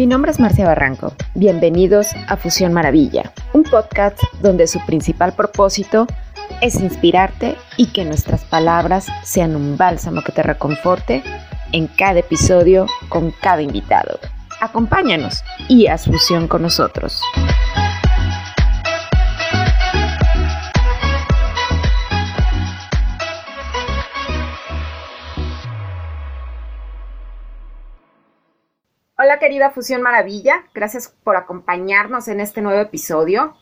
Mi nombre es Marcia Barranco. Bienvenidos a Fusión Maravilla, un podcast donde su principal propósito es inspirarte y que nuestras palabras sean un bálsamo que te reconforte en cada episodio con cada invitado. Acompáñanos y haz fusión con nosotros. Querida Fusión Maravilla, gracias por acompañarnos en este nuevo episodio.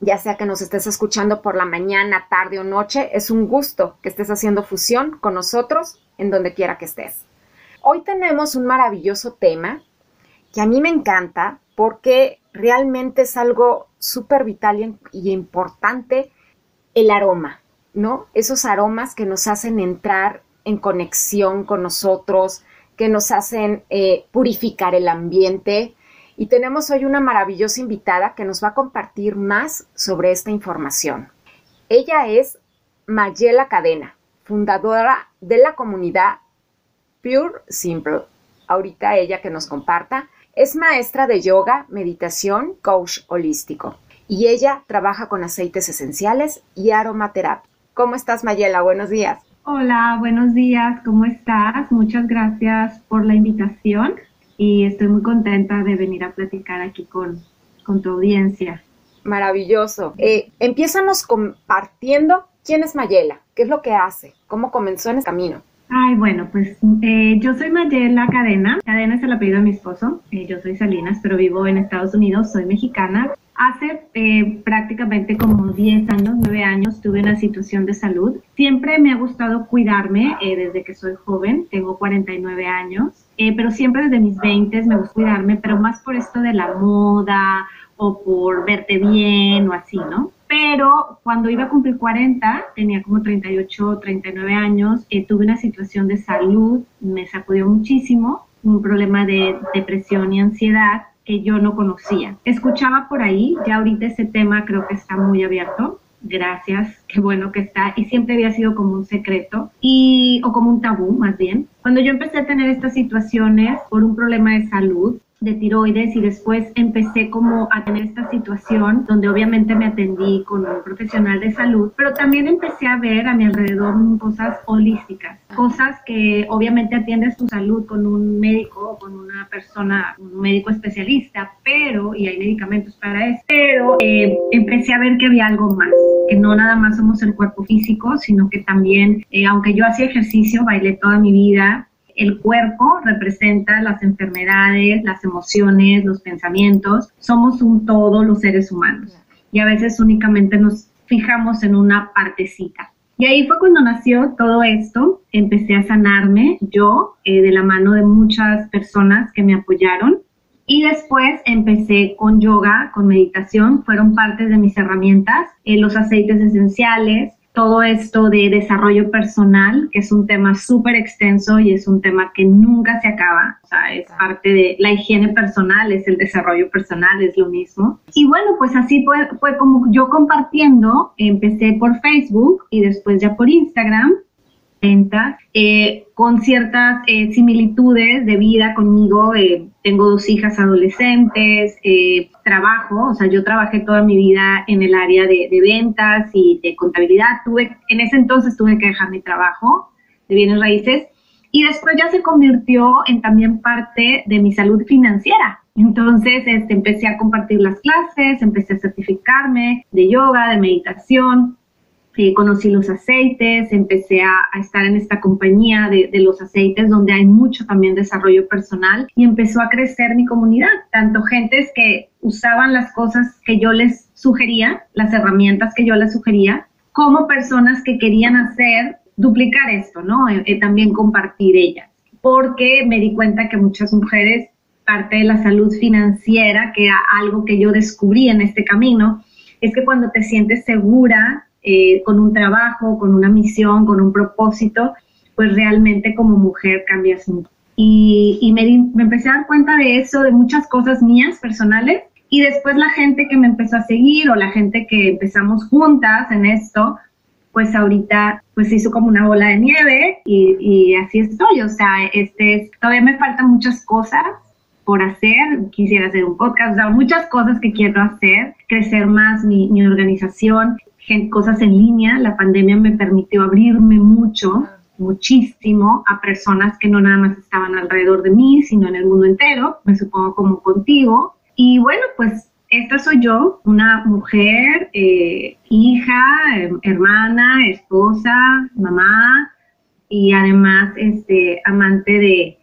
Ya sea que nos estés escuchando por la mañana, tarde o noche, es un gusto que estés haciendo fusión con nosotros en donde quiera que estés. Hoy tenemos un maravilloso tema que a mí me encanta porque realmente es algo súper vital y importante, el aroma, ¿no? Esos aromas que nos hacen entrar en conexión con nosotros, que nos hacen eh, purificar el ambiente. Y tenemos hoy una maravillosa invitada que nos va a compartir más sobre esta información. Ella es Mayela Cadena, fundadora de la comunidad Pure Simple. Ahorita ella que nos comparta. Es maestra de yoga, meditación, coach holístico. Y ella trabaja con aceites esenciales y aromaterapia. ¿Cómo estás, Mayela? Buenos días. Hola, buenos días, ¿cómo estás? Muchas gracias por la invitación y estoy muy contenta de venir a platicar aquí con, con tu audiencia. Maravilloso. Eh, empiézanos compartiendo quién es Mayela, qué es lo que hace, cómo comenzó en el camino. Ay, bueno, pues eh, yo soy Mayela Cadena. Cadena es el apellido de mi esposo. Eh, yo soy Salinas, pero vivo en Estados Unidos. Soy mexicana. Hace eh, prácticamente como 10 años, 9 años, tuve una situación de salud. Siempre me ha gustado cuidarme desde que soy joven. Tengo 49 años. pero siempre desde mis 20 me gusta cuidarme, pero más por esto de la moda o por verte bien o así, ¿no? pero cuando iba a cumplir 40, tenía como 38, 39 años, eh, tuve una situación de salud, me sacudió muchísimo, un problema de depresión y ansiedad que yo no conocía. Escuchaba por ahí, ya ahorita ese tema creo que está muy abierto, gracias, qué bueno que está, y siempre había sido como un secreto, y, o como un tabú más bien. Cuando yo empecé a tener estas situaciones por un problema de salud, de tiroides y después empecé como a tener esta situación donde obviamente me atendí con un profesional de salud, pero también empecé a ver a mi alrededor cosas holísticas, cosas que obviamente atiendes tu salud con un médico o con una persona, un médico especialista, pero, y hay medicamentos para eso, pero eh, empecé a ver que había algo más, que no nada más somos el cuerpo físico, sino que también, eh, aunque yo hacía ejercicio, bailé toda mi vida, el cuerpo representa las enfermedades, las emociones, los pensamientos. Somos un todo los seres humanos y a veces únicamente nos fijamos en una partecita. Y ahí fue cuando nació todo esto. Empecé a sanarme yo eh, de la mano de muchas personas que me apoyaron. Y después empecé con yoga, con meditación, fueron partes de mis herramientas, eh, los aceites esenciales, todo esto de desarrollo personal, que es un tema súper extenso y es un tema que nunca se acaba. O sea, es parte de la higiene personal, es el desarrollo personal, es lo mismo. Y bueno, pues así fue, fue como yo compartiendo, empecé por Facebook y después ya por Instagram eh, con ciertas eh, similitudes de vida conmigo. Eh, tengo dos hijas adolescentes, trabajo, o sea, yo trabajé toda mi vida en el área de, de, ventas y de contabilidad. Tuve, en ese entonces tuve que dejar mi trabajo de bienes raíces y después ya se convirtió en también parte de mi salud financiera. Entonces este, empecé a compartir las clases, empecé a certificarme de yoga, de meditación, conocí los aceites, empecé a, estar en esta compañía de, los aceites donde hay mucho también desarrollo personal y empezó a crecer mi comunidad, tanto gentes que usaban las cosas que yo les sugería, las herramientas que yo les sugería, como personas que querían hacer, duplicar esto, ¿no? Eh, eh, también compartir ellas, porque me di cuenta que muchas mujeres, parte de la salud financiera, que era algo que yo descubrí en este camino, es que cuando te sientes segura eh, con un trabajo, con una misión, con un propósito, pues realmente como mujer cambias mucho. Y, me, me, empecé a dar cuenta de eso, de muchas cosas mías personales. Y después la gente que me empezó a seguir o la gente que empezamos juntas en esto, pues ahorita pues se hizo como una bola de nieve y, y así estoy. O sea, este todavía me faltan muchas cosas por hacer. Quisiera hacer un podcast, o sea, muchas cosas que quiero hacer, crecer más mi, mi organización, cosas en línea. La pandemia me permitió abrirme mucho, muchísimo a personas que no nada más estaban alrededor de mí, sino en el mundo entero, me supongo como contigo. Y bueno, pues esta soy yo, una mujer, eh, hija, hermana, esposa, mamá y además este, amante de,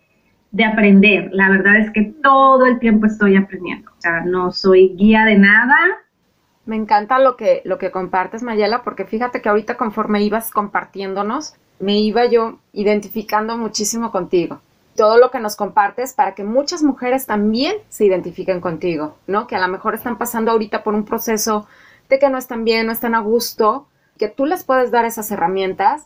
de aprender. La verdad es que todo el tiempo estoy aprendiendo. O sea, no soy guía de nada, me encanta lo que, lo que compartes, Mayela, porque fíjate que ahorita conforme ibas compartiéndonos, me iba yo identificando muchísimo contigo. Todo lo que nos compartes para que muchas mujeres también se identifiquen contigo, ¿no? Que a lo mejor están pasando ahorita por un proceso de que no están bien, no están a gusto, que tú les puedes dar esas herramientas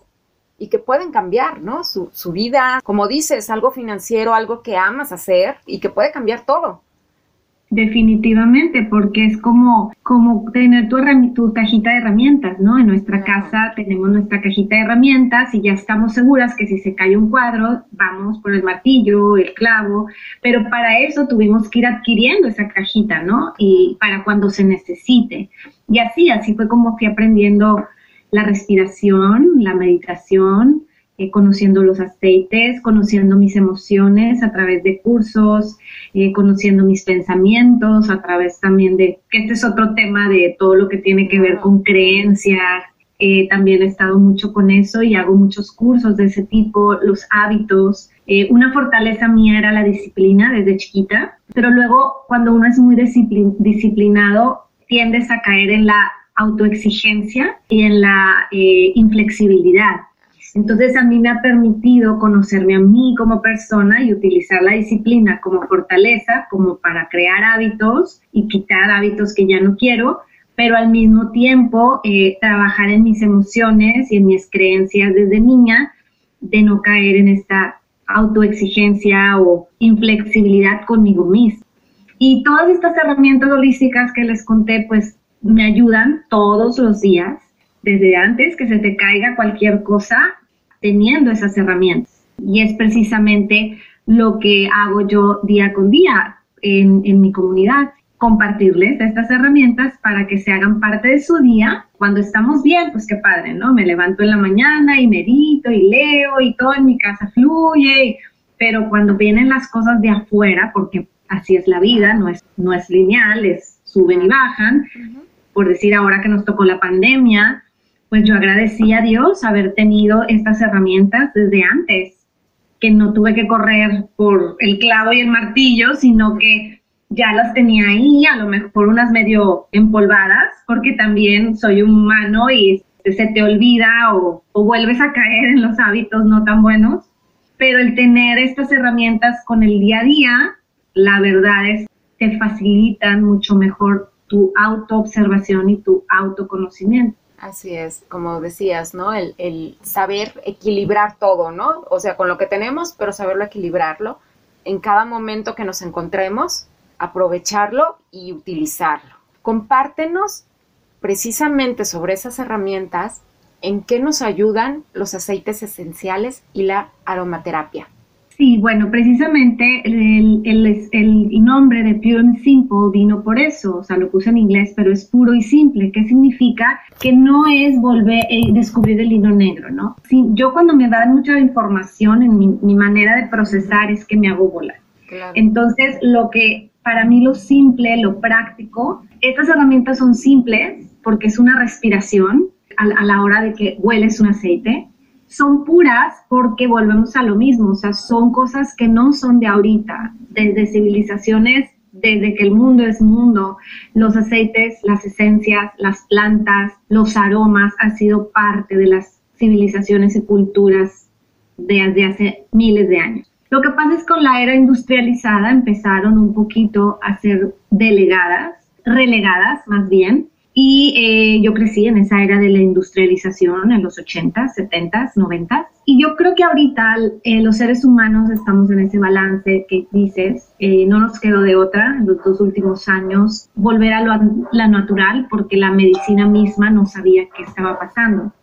y que pueden cambiar, ¿no? Su, su vida, como dices, algo financiero, algo que amas hacer y que puede cambiar todo. Definitivamente, porque es como, como tener tu, tu cajita de herramientas, ¿no? En nuestra casa tenemos nuestra cajita de herramientas y ya estamos seguras que si se cae un cuadro, vamos por el martillo, el clavo, pero para eso tuvimos que ir adquiriendo esa cajita, ¿no? Y para cuando se necesite. Y así, así fue como fui aprendiendo la respiración, la meditación, eh, conociendo los aceites, conociendo mis emociones a través de cursos, eh, conociendo mis pensamientos a través también de, que este es otro tema de todo lo que tiene que ver con creencias. Eh, también he estado mucho con eso y hago muchos cursos de ese tipo, los hábitos. una fortaleza mía era la disciplina desde chiquita, pero luego cuando uno es muy disciplinado, tiendes a caer en la autoexigencia y en la inflexibilidad. Entonces a mí me ha permitido conocerme a mí como persona y utilizar la disciplina como fortaleza, como para crear hábitos y quitar hábitos que ya no quiero, pero al mismo tiempo eh, trabajar en mis emociones y en mis creencias desde niña de no caer en esta autoexigencia o inflexibilidad conmigo misma. Y todas estas herramientas holísticas que les conté, pues me ayudan todos los días, desde antes que se te caiga cualquier cosa teniendo esas herramientas. Y es precisamente lo que hago yo día con día en, en mi comunidad, compartirles estas herramientas para que se hagan parte de su día. Cuando estamos bien, pues qué padre, ¿no? Me levanto en la mañana y medito y leo y todo en mi casa fluye, pero cuando vienen las cosas de afuera, porque así es la vida, no es, no es lineal, es suben y bajan, por decir ahora que nos tocó la pandemia, pues yo agradecí a Dios haber tenido estas herramientas desde antes, que no tuve que correr por el clavo y el martillo, sino que ya las tenía ahí, a lo mejor unas medio empolvadas, porque también soy humano y se te olvida o, vuelves a caer en los hábitos no tan buenos. Pero el tener estas herramientas con el día a día, la verdad es te facilitan mucho mejor tu autoobservación y tu autoconocimiento. Así es, como decías, ¿no? El, saber equilibrar todo, ¿no? O sea, con lo que tenemos, pero saberlo equilibrarlo. En cada momento que nos encontremos, aprovecharlo y utilizarlo. Compártenos precisamente sobre esas herramientas en qué nos ayudan los aceites esenciales y la aromaterapia. Sí, bueno, precisamente el, el, nombre de Pure and Simple vino por eso, o sea, lo puse en inglés, pero es puro y simple, que significa que no es volver a eh, descubrir el hilo negro, ¿no? Sí, yo cuando me dan mucha información en mi, manera de procesar es que me hago volar. Entonces, lo que para mí lo simple, lo práctico, estas herramientas son simples porque es una respiración a la hora de que hueles un aceite son puras porque volvemos a lo mismo, o sea, son cosas que no son de ahorita, desde civilizaciones, desde que el mundo es mundo, los aceites, las esencias, las plantas, los aromas han sido parte de las civilizaciones y culturas desde hace miles de años. Lo que pasa es que con la era industrializada empezaron un poquito a ser delegadas, relegadas más bien, y eh, yo crecí en esa era de la industrialización en los 80, 70, 90. Y yo creo que ahorita eh, los seres humanos estamos en ese balance que dices, eh, no nos quedó de otra en los dos últimos años volver a lo, la natural porque la medicina misma no sabía qué estaba pasando.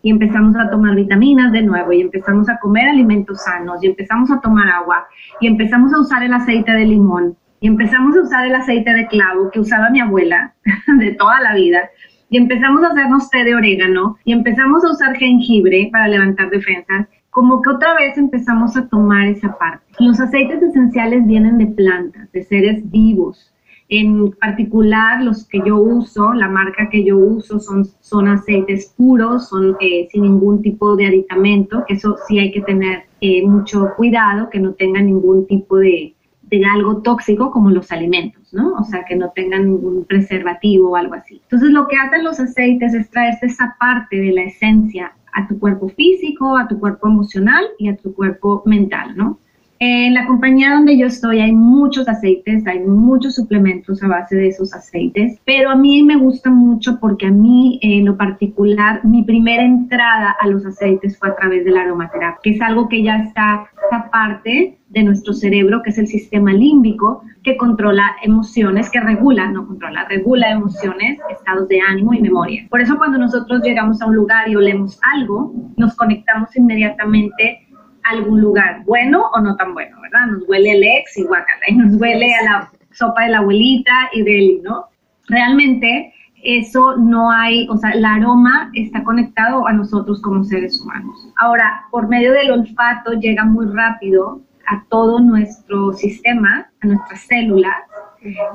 y empezamos a tomar vitaminas de nuevo y empezamos a comer alimentos sanos y empezamos a tomar agua y empezamos a usar el aceite de limón y empezamos a usar el aceite de clavo que usaba mi abuela de toda la vida y empezamos a hacernos té de orégano y empezamos a usar jengibre para levantar defensas, como que otra vez empezamos a tomar esa parte. Los aceites esenciales vienen de plantas, de seres vivos. En particular, los que yo uso, la marca que yo uso son, son aceites puros, son eh, sin ningún tipo de aditamento, eso sí hay que tener eh, mucho cuidado, que no tenga ningún tipo de, de algo tóxico como los alimentos, ¿no? O sea, que no tengan ningún preservativo o algo así. Entonces, lo que hacen los aceites es traerse esa parte de la esencia a tu cuerpo físico, a tu cuerpo emocional y a tu cuerpo mental, ¿no? En la compañía donde yo estoy hay muchos aceites, hay muchos suplementos a base de esos aceites, pero a mí me gusta mucho porque a mí en lo particular mi primera entrada a los aceites fue a través de la aromaterapia, que es algo que ya está esta parte de nuestro cerebro, que es el sistema límbico, que controla emociones, que regula, no controla, regula emociones, estados de ánimo y memoria. Por eso cuando nosotros llegamos a un lugar y olemos algo, nos conectamos inmediatamente algún lugar, bueno o no tan bueno, ¿verdad? Nos huele el ex y guacala, y nos huele a la sopa de la abuelita y de ¿no? Realmente eso no hay, o sea, el aroma está conectado a nosotros como seres humanos. Ahora, por medio del olfato llega muy rápido a todo nuestro sistema, a nuestras células,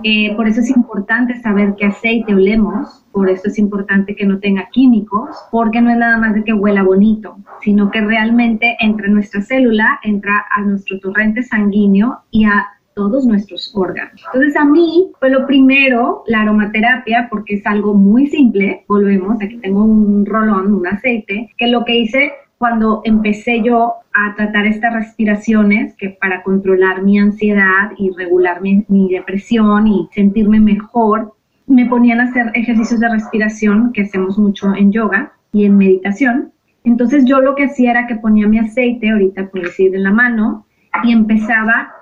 eh, por eso es importante saber qué aceite olemos, por eso es importante que no tenga químicos, porque no es nada más de que huela bonito, sino que realmente entra en nuestra célula, entra a nuestro torrente sanguíneo y a todos nuestros órganos. Entonces a mí fue lo primero la aromaterapia porque es algo muy simple, volvemos, aquí tengo un rolón, un aceite, que lo que hice cuando empecé yo a tratar estas respiraciones, que para controlar mi ansiedad y regular mi, depresión y sentirme mejor, me ponían a hacer ejercicios de respiración que hacemos mucho en yoga y en meditación. Entonces yo lo que hacía era que ponía mi aceite, ahorita por decir en la mano, y empezaba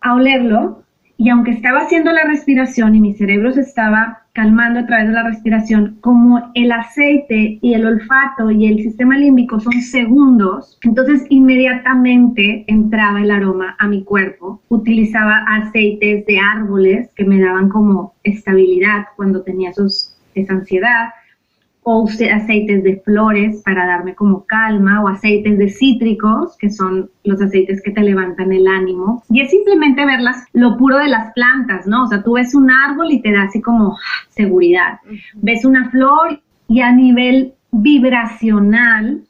a olerlo y aunque estaba haciendo la respiración y mi cerebro se estaba calmando a través de la respiración, como el aceite y el olfato y el sistema límbico son segundos, entonces inmediatamente entraba el aroma a mi cuerpo. Utilizaba aceites de árboles que me daban como estabilidad cuando tenía esa ansiedad o aceites de flores para darme como calma, o aceites de cítricos, que son los aceites que te levantan el ánimo. Y es simplemente verlas, lo puro de las plantas, ¿no? O sea, tú ves un árbol y te da así como ah, seguridad. Ves una flor y a nivel vibracional,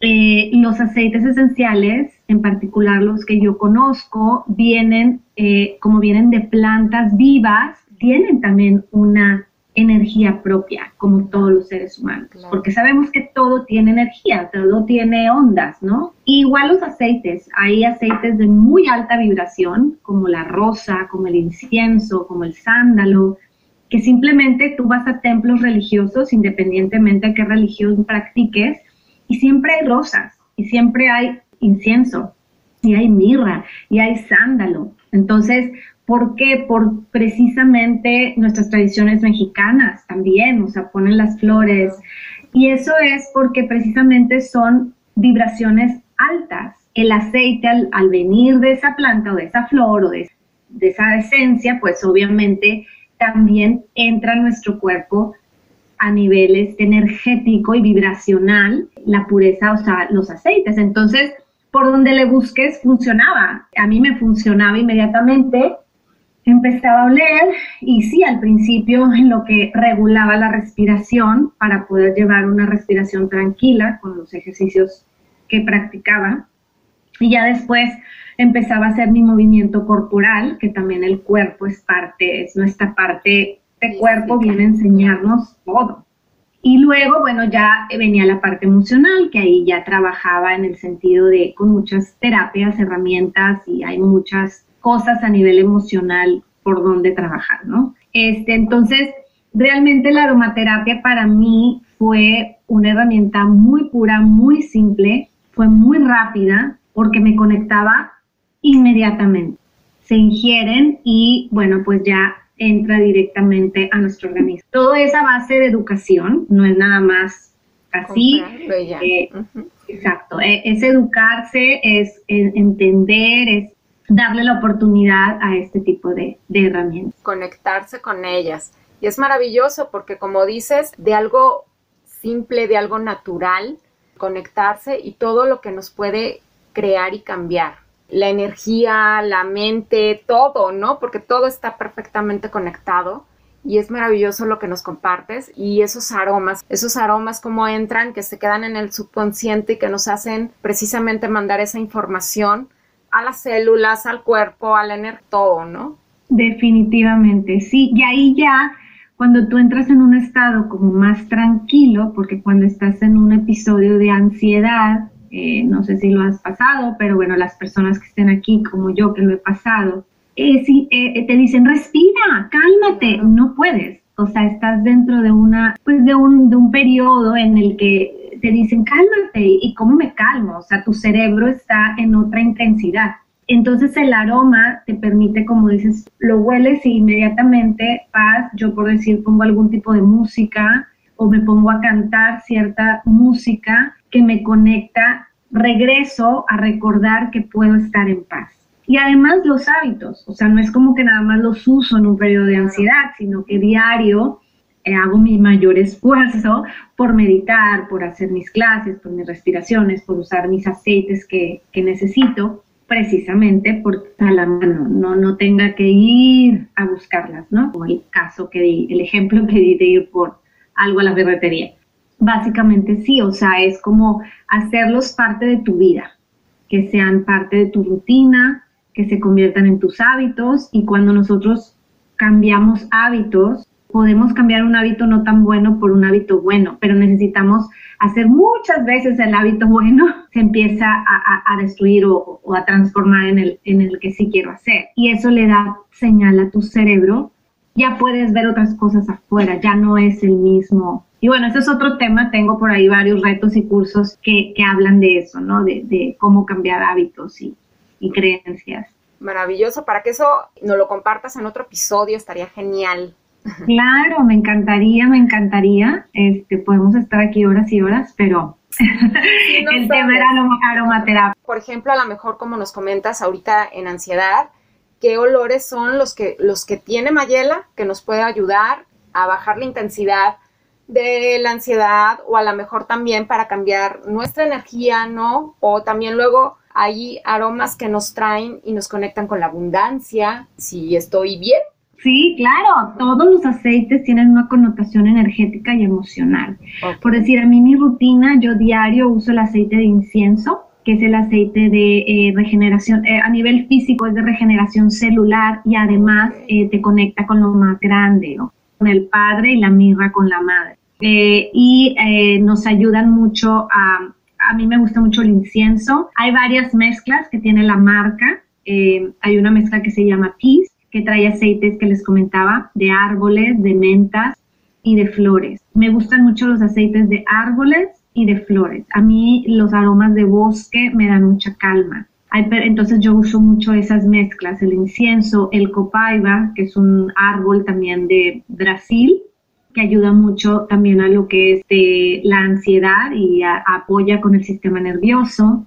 eh, los aceites esenciales, en particular los que yo conozco, vienen, eh, como vienen de plantas vivas, tienen también una energía propia, como todos los seres humanos, porque sabemos que todo tiene energía, todo tiene ondas, ¿no? igual los aceites, hay aceites de muy alta vibración, como la rosa, como el incienso, como el sándalo, que simplemente tú vas a templos religiosos, independientemente de qué religión practiques, y siempre hay rosas, y siempre hay incienso, y hay mirra, y hay sándalo. Entonces, ¿Por qué? Por precisamente nuestras tradiciones mexicanas también, o sea, ponen las flores. Y eso es porque precisamente son vibraciones altas. El aceite al, venir de esa planta o de esa flor o de, esa esencia, pues obviamente también entra a nuestro cuerpo a niveles energético y vibracional, la pureza, o sea, los aceites. Entonces, por donde le busques, funcionaba. A mí me funcionaba inmediatamente empezaba a oler y sí, al principio en lo que regulaba la respiración para poder llevar una respiración tranquila con los ejercicios que practicaba. Y ya después empezaba a hacer mi movimiento corporal, que también el cuerpo es parte, es nuestra parte de cuerpo, viene a enseñarnos todo. Y luego, bueno, ya venía la parte emocional, que ahí ya trabajaba en el sentido de con muchas terapias, herramientas y hay muchas cosas a nivel emocional por donde trabajar, ¿no? Este, entonces, realmente la aromaterapia para mí fue una herramienta muy pura, muy simple, fue muy rápida porque me conectaba inmediatamente. Se ingieren y bueno, pues ya entra directamente a nuestro organismo. Todo es a base de educación, no es nada más así. Eh, exacto, e, es educarse, es entender, es darle la oportunidad a este tipo de, herramientas. Conectarse con ellas. Y es maravilloso porque como dices, de algo simple, de algo natural, conectarse y todo lo que nos puede crear y cambiar. La energía, la mente, todo, ¿no? Porque todo está perfectamente conectado y es maravilloso lo que nos compartes y esos aromas, esos aromas como entran, que se quedan en el subconsciente y que nos hacen precisamente mandar esa información a las células, al cuerpo, al energía, todo, ¿no? Definitivamente, sí. Y ahí ya, cuando tú entras en un estado como más tranquilo, porque cuando estás en un episodio de ansiedad, eh, no sé si lo has pasado, pero bueno, las personas que estén aquí como yo que lo he pasado, eh, si, eh, te dicen, respira, cálmate, no puedes. O sea, estás dentro de una, pues de un, de un periodo en el que te dicen, cálmate, ¿y cómo me calmo? O sea, tu cerebro está en otra intensidad. Entonces el aroma te permite, como dices, lo hueles y inmediatamente vas, yo por decir, pongo algún tipo de música o me pongo a cantar cierta música que me conecta, regreso a recordar que puedo estar en paz. Y además los hábitos, o sea, no es como que nada más los uso en un periodo de ansiedad, sino que diario hago mi mayor esfuerzo por meditar, por hacer mis clases, por mis respiraciones, por usar mis aceites que, que necesito, precisamente por a la mano, no, no tenga que ir a buscarlas, ¿no? Como el caso que di, el ejemplo que di de ir por algo a la ferretería. Básicamente sí, o sea, es como hacerlos parte de tu vida, que sean parte de tu rutina, que se conviertan en tus hábitos y cuando nosotros cambiamos hábitos, podemos cambiar un hábito no tan bueno por un hábito bueno, pero necesitamos hacer muchas veces el hábito bueno, se empieza a, destruir o, a transformar en el, en el que sí quiero hacer. Y eso le da señal a tu cerebro, ya puedes ver otras cosas afuera, ya no es el mismo. Y bueno, ese es otro tema, tengo por ahí varios retos y cursos que, que hablan de eso, ¿no? De, de cómo cambiar hábitos y, y creencias. Maravilloso, para que eso nos lo compartas en otro episodio, estaría genial. Claro, me encantaría, me encantaría. Este, podemos estar aquí horas y horas, pero el tema era aromaterapia. Por ejemplo, a lo mejor como nos comentas ahorita en ansiedad, ¿qué olores son los que, los que tiene Mayela que nos puede ayudar a bajar la intensidad de la ansiedad o a lo mejor también para cambiar nuestra energía, ¿no? O también luego hay aromas que nos traen y nos conectan con la abundancia, si estoy bien Sí, claro, todos los aceites tienen una connotación energética y emocional. Por decir, a mí mi rutina, yo diario uso el aceite de incienso, que es el aceite de eh, regeneración, eh, a nivel físico es de regeneración celular y además eh, te conecta con lo más grande, con el padre y la mirra con la madre. y nos ayudan mucho a, a mí me gusta mucho el incienso. Hay varias mezclas que tiene la marca. hay una mezcla que se llama Peace que trae aceites que les comentaba, de árboles, de mentas y de flores. Me gustan mucho los aceites de árboles y de flores. A mí los aromas de bosque me dan mucha calma. Entonces yo uso mucho esas mezclas, el incienso, el copaiba, que es un árbol también de Brasil, que ayuda mucho también a lo que es de la ansiedad y apoya con el sistema nervioso.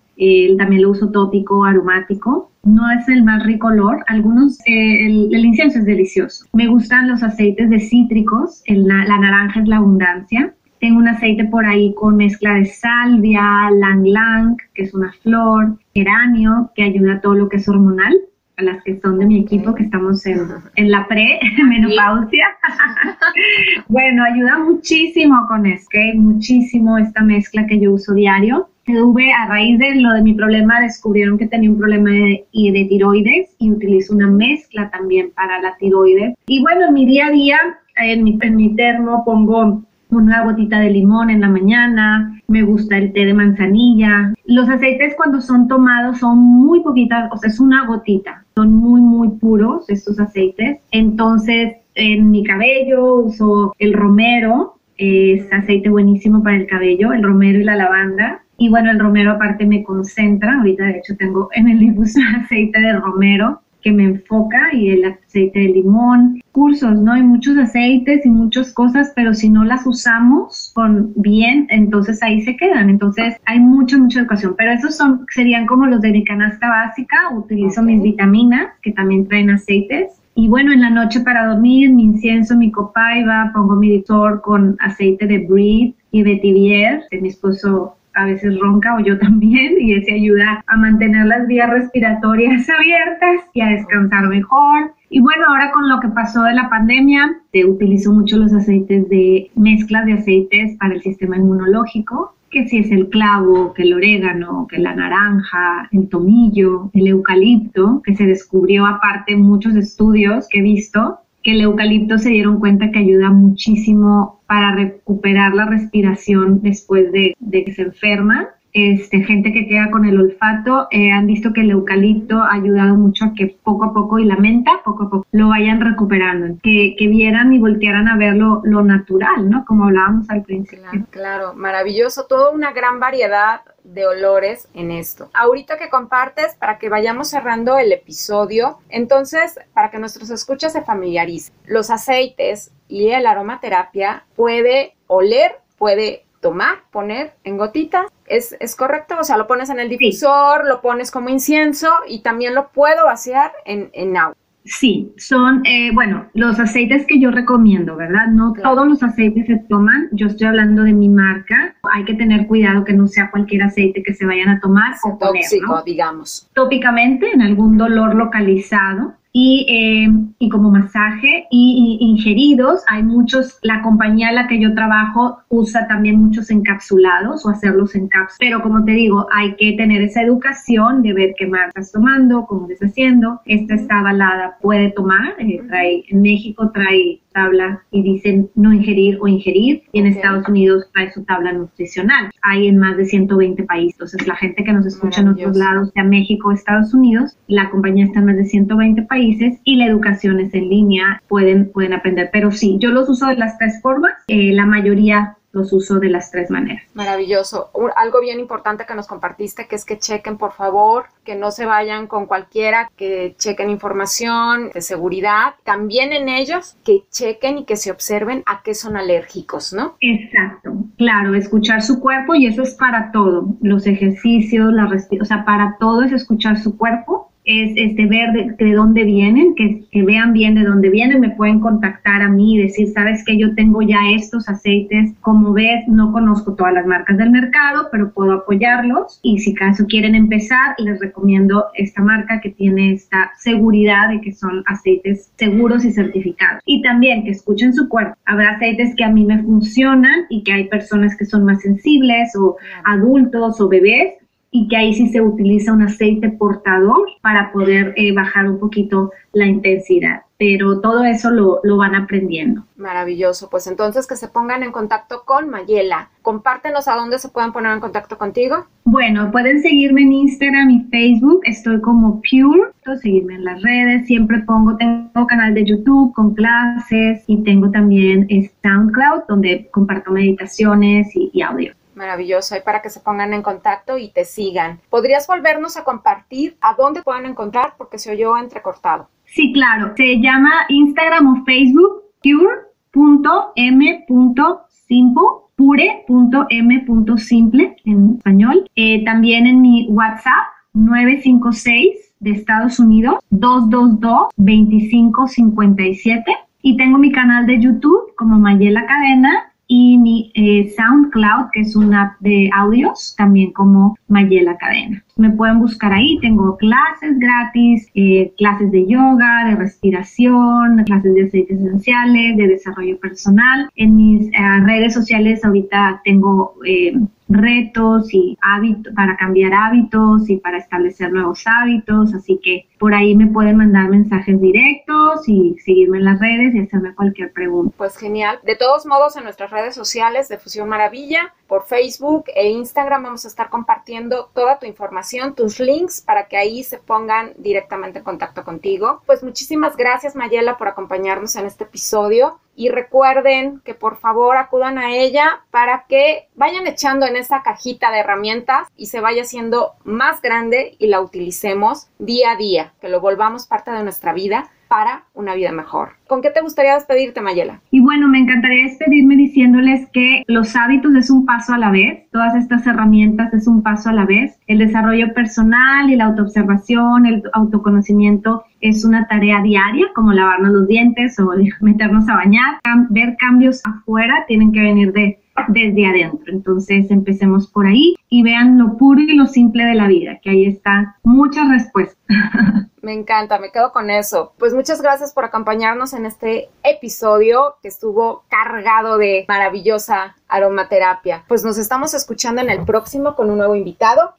también lo uso tópico, aromático no es el más rico olor. Algunos, eh, el, incienso es delicioso. Me gustan los aceites de cítricos. la naranja es la abundancia. Tengo un aceite por ahí con mezcla de salvia, lang lang, que es una flor, geranio, que ayuda a todo lo que es hormonal. A las que son de mi equipo, que estamos en, en la pre-menopausia. bueno, ayuda muchísimo con eso, muchísimo esta mezcla que yo uso diario tuve, a raíz de lo de mi problema, descubrieron que tenía un problema de, de tiroides y utilizo una mezcla también para la tiroides. Y bueno, en mi día a día, en mi, en mi termo pongo una gotita de limón en la mañana, me gusta el té de manzanilla. Los aceites cuando son tomados son muy poquitas, o sea, es una gotita, son muy, muy puros estos aceites. Entonces, en mi cabello uso el romero, es aceite buenísimo para el cabello, el romero y la lavanda. Y bueno, el romero aparte me concentra, ahorita de hecho tengo en el difusor aceite de romero que me enfoca y el aceite de limón, cursos, ¿no? Hay muchos aceites y muchas cosas, pero si no las usamos con bien, entonces ahí se quedan. Entonces hay mucha, mucha educación. Pero esos son, serían como los de mi canasta básica. Utilizo mis vitaminas, que también traen aceites. Y bueno, en la noche para dormir, mi incienso, mi copaiba, pongo mi difusor con aceite de Breed y vetiver, que mi esposo a veces ronca o yo también y ese ayuda a mantener las vías respiratorias abiertas y a descansar mejor. Y bueno, ahora con lo que pasó de la pandemia, se utilizó mucho los aceites de mezclas de aceites para el sistema inmunológico, que si es el clavo, que el orégano, que la naranja, el tomillo, el eucalipto, que se descubrió aparte en muchos estudios que he visto, que el eucalipto se dieron cuenta que ayuda muchísimo para recuperar la respiración después de, que se enferma. Este, gente que queda con el olfato, eh, han visto que el eucalipto ha ayudado mucho a que poco a poco y la menta poco a poco lo vayan recuperando, que, vieran y voltearan a ver lo, natural, ¿no? Como hablábamos al principio. Claro, claro, maravilloso, toda una gran variedad de olores en esto. Ahorita que compartes, para que vayamos cerrando el episodio, entonces, para que nuestros escuchas se familiaricen, los aceites y el aromaterapia puede oler, puede tomar, poner en gotitas. ¿Es, ¿Es, correcto? O sea, lo pones en el difusor, lo pones como incienso y también lo puedo vaciar en, en agua. Sí, son, eh, bueno, los aceites que yo recomiendo, ¿verdad? No todos los aceites se toman, yo estoy hablando de mi marca, hay que tener cuidado que no sea cualquier aceite que se vayan a tomar o tóxico, digamos. Tópicamente, en algún dolor localizado, y, eh, y como masaje y, ingeridos. Hay muchos, la compañía en la que yo trabajo usa también muchos encapsulados o hacerlos en cápsulas. Pero como te digo, hay que tener esa educación de ver qué más estás tomando, cómo estás haciendo. Esta está avalada, puede tomar. Eh, trae, en México trae tabla y dicen no ingerir o ingerir y en Estados Unidos trae su tabla nutricional. Hay en más de 120 países. Entonces la gente que nos escucha en otros lados, sea México o Estados Unidos, la compañía está en más de 120 países y la educación es en línea, pueden, pueden aprender. Pero sí, yo los uso de las tres formas, eh, la mayoría los uso de las tres maneras. Maravilloso. Algo bien importante que nos compartiste, que es que chequen, por favor, que no se vayan con cualquiera, que chequen información de seguridad. También en ellos, que chequen y que se observen a qué son alérgicos, ¿no? Exacto. Claro, escuchar su cuerpo y eso es para todo. Los ejercicios, la respiración, o sea, para todo es escuchar su cuerpo es este, ver de, dónde vienen, que, que, vean bien de dónde vienen, me pueden contactar a mí y decir, sabes que yo tengo ya estos aceites, como ves, no conozco todas las marcas del mercado, pero puedo apoyarlos y si caso quieren empezar, les recomiendo esta marca que tiene esta seguridad de que son aceites seguros y certificados. Y también que escuchen su cuerpo. Habrá aceites que a mí me funcionan y que hay personas que son más sensibles o adultos o bebés y que ahí sí se utiliza un aceite portador para poder eh, bajar un poquito la intensidad. Pero todo eso lo, lo, van aprendiendo. Maravilloso. Pues entonces que se pongan en contacto con Mayela. Compártenos a dónde se pueden poner en contacto contigo. Bueno, pueden seguirme en Instagram y Facebook. Estoy como Pure. Seguirme en las redes. Siempre pongo, tengo canal de YouTube con clases y tengo también SoundCloud donde comparto meditaciones y, y audio. Maravilloso, ahí para que se pongan en contacto y te sigan. ¿Podrías volvernos a compartir a dónde pueden encontrar? Porque se oyó entrecortado. Sí, claro. Se llama Instagram o Facebook pure.m.simple pure.m.simple en español. Eh, también en mi WhatsApp 956 de Estados Unidos 222 2557 y tengo mi canal de YouTube como Mayela Cadena y mi eh, SoundCloud, que es una app de audios, también como Mayela Cadena. Me pueden buscar ahí, tengo clases gratis, eh, clases de yoga, de respiración, clases de aceites esenciales, de desarrollo personal. En mis eh, redes sociales ahorita tengo retos y hábitos para cambiar hábitos y para establecer nuevos hábitos, así que por ahí me pueden mandar mensajes directos y seguirme en las redes y hacerme cualquier pregunta. Pues genial. De todos modos, en nuestras redes sociales de Fusión Maravilla, por Facebook e Instagram vamos a estar compartiendo toda tu información, tus links para que ahí se pongan directamente en contacto contigo. Pues muchísimas gracias Mayela por acompañarnos en este episodio y recuerden que por favor acudan a ella para que vayan echando en esa cajita de herramientas y se vaya haciendo más grande y la utilicemos día a día. que lo volvamos parte de nuestra vida para una vida mejor. ¿Con qué te gustaría despedirte, Mayela? Y bueno, me encantaría despedirme diciéndoles que los hábitos es un paso a la vez, todas estas herramientas es un paso a la vez. El desarrollo personal y la autoobservación, el autoconocimiento es una tarea diaria, como lavarnos los dientes o meternos a bañar. ver cambios afuera tienen que venir de desde adentro. Entonces empecemos por ahí y vean lo puro y lo simple de la vida, que ahí está muchas respuestas. Me encanta, me quedo con eso. Pues muchas gracias por acompañarnos en este episodio que estuvo cargado de maravillosa aromaterapia. Pues nos estamos escuchando en el próximo con un nuevo invitado.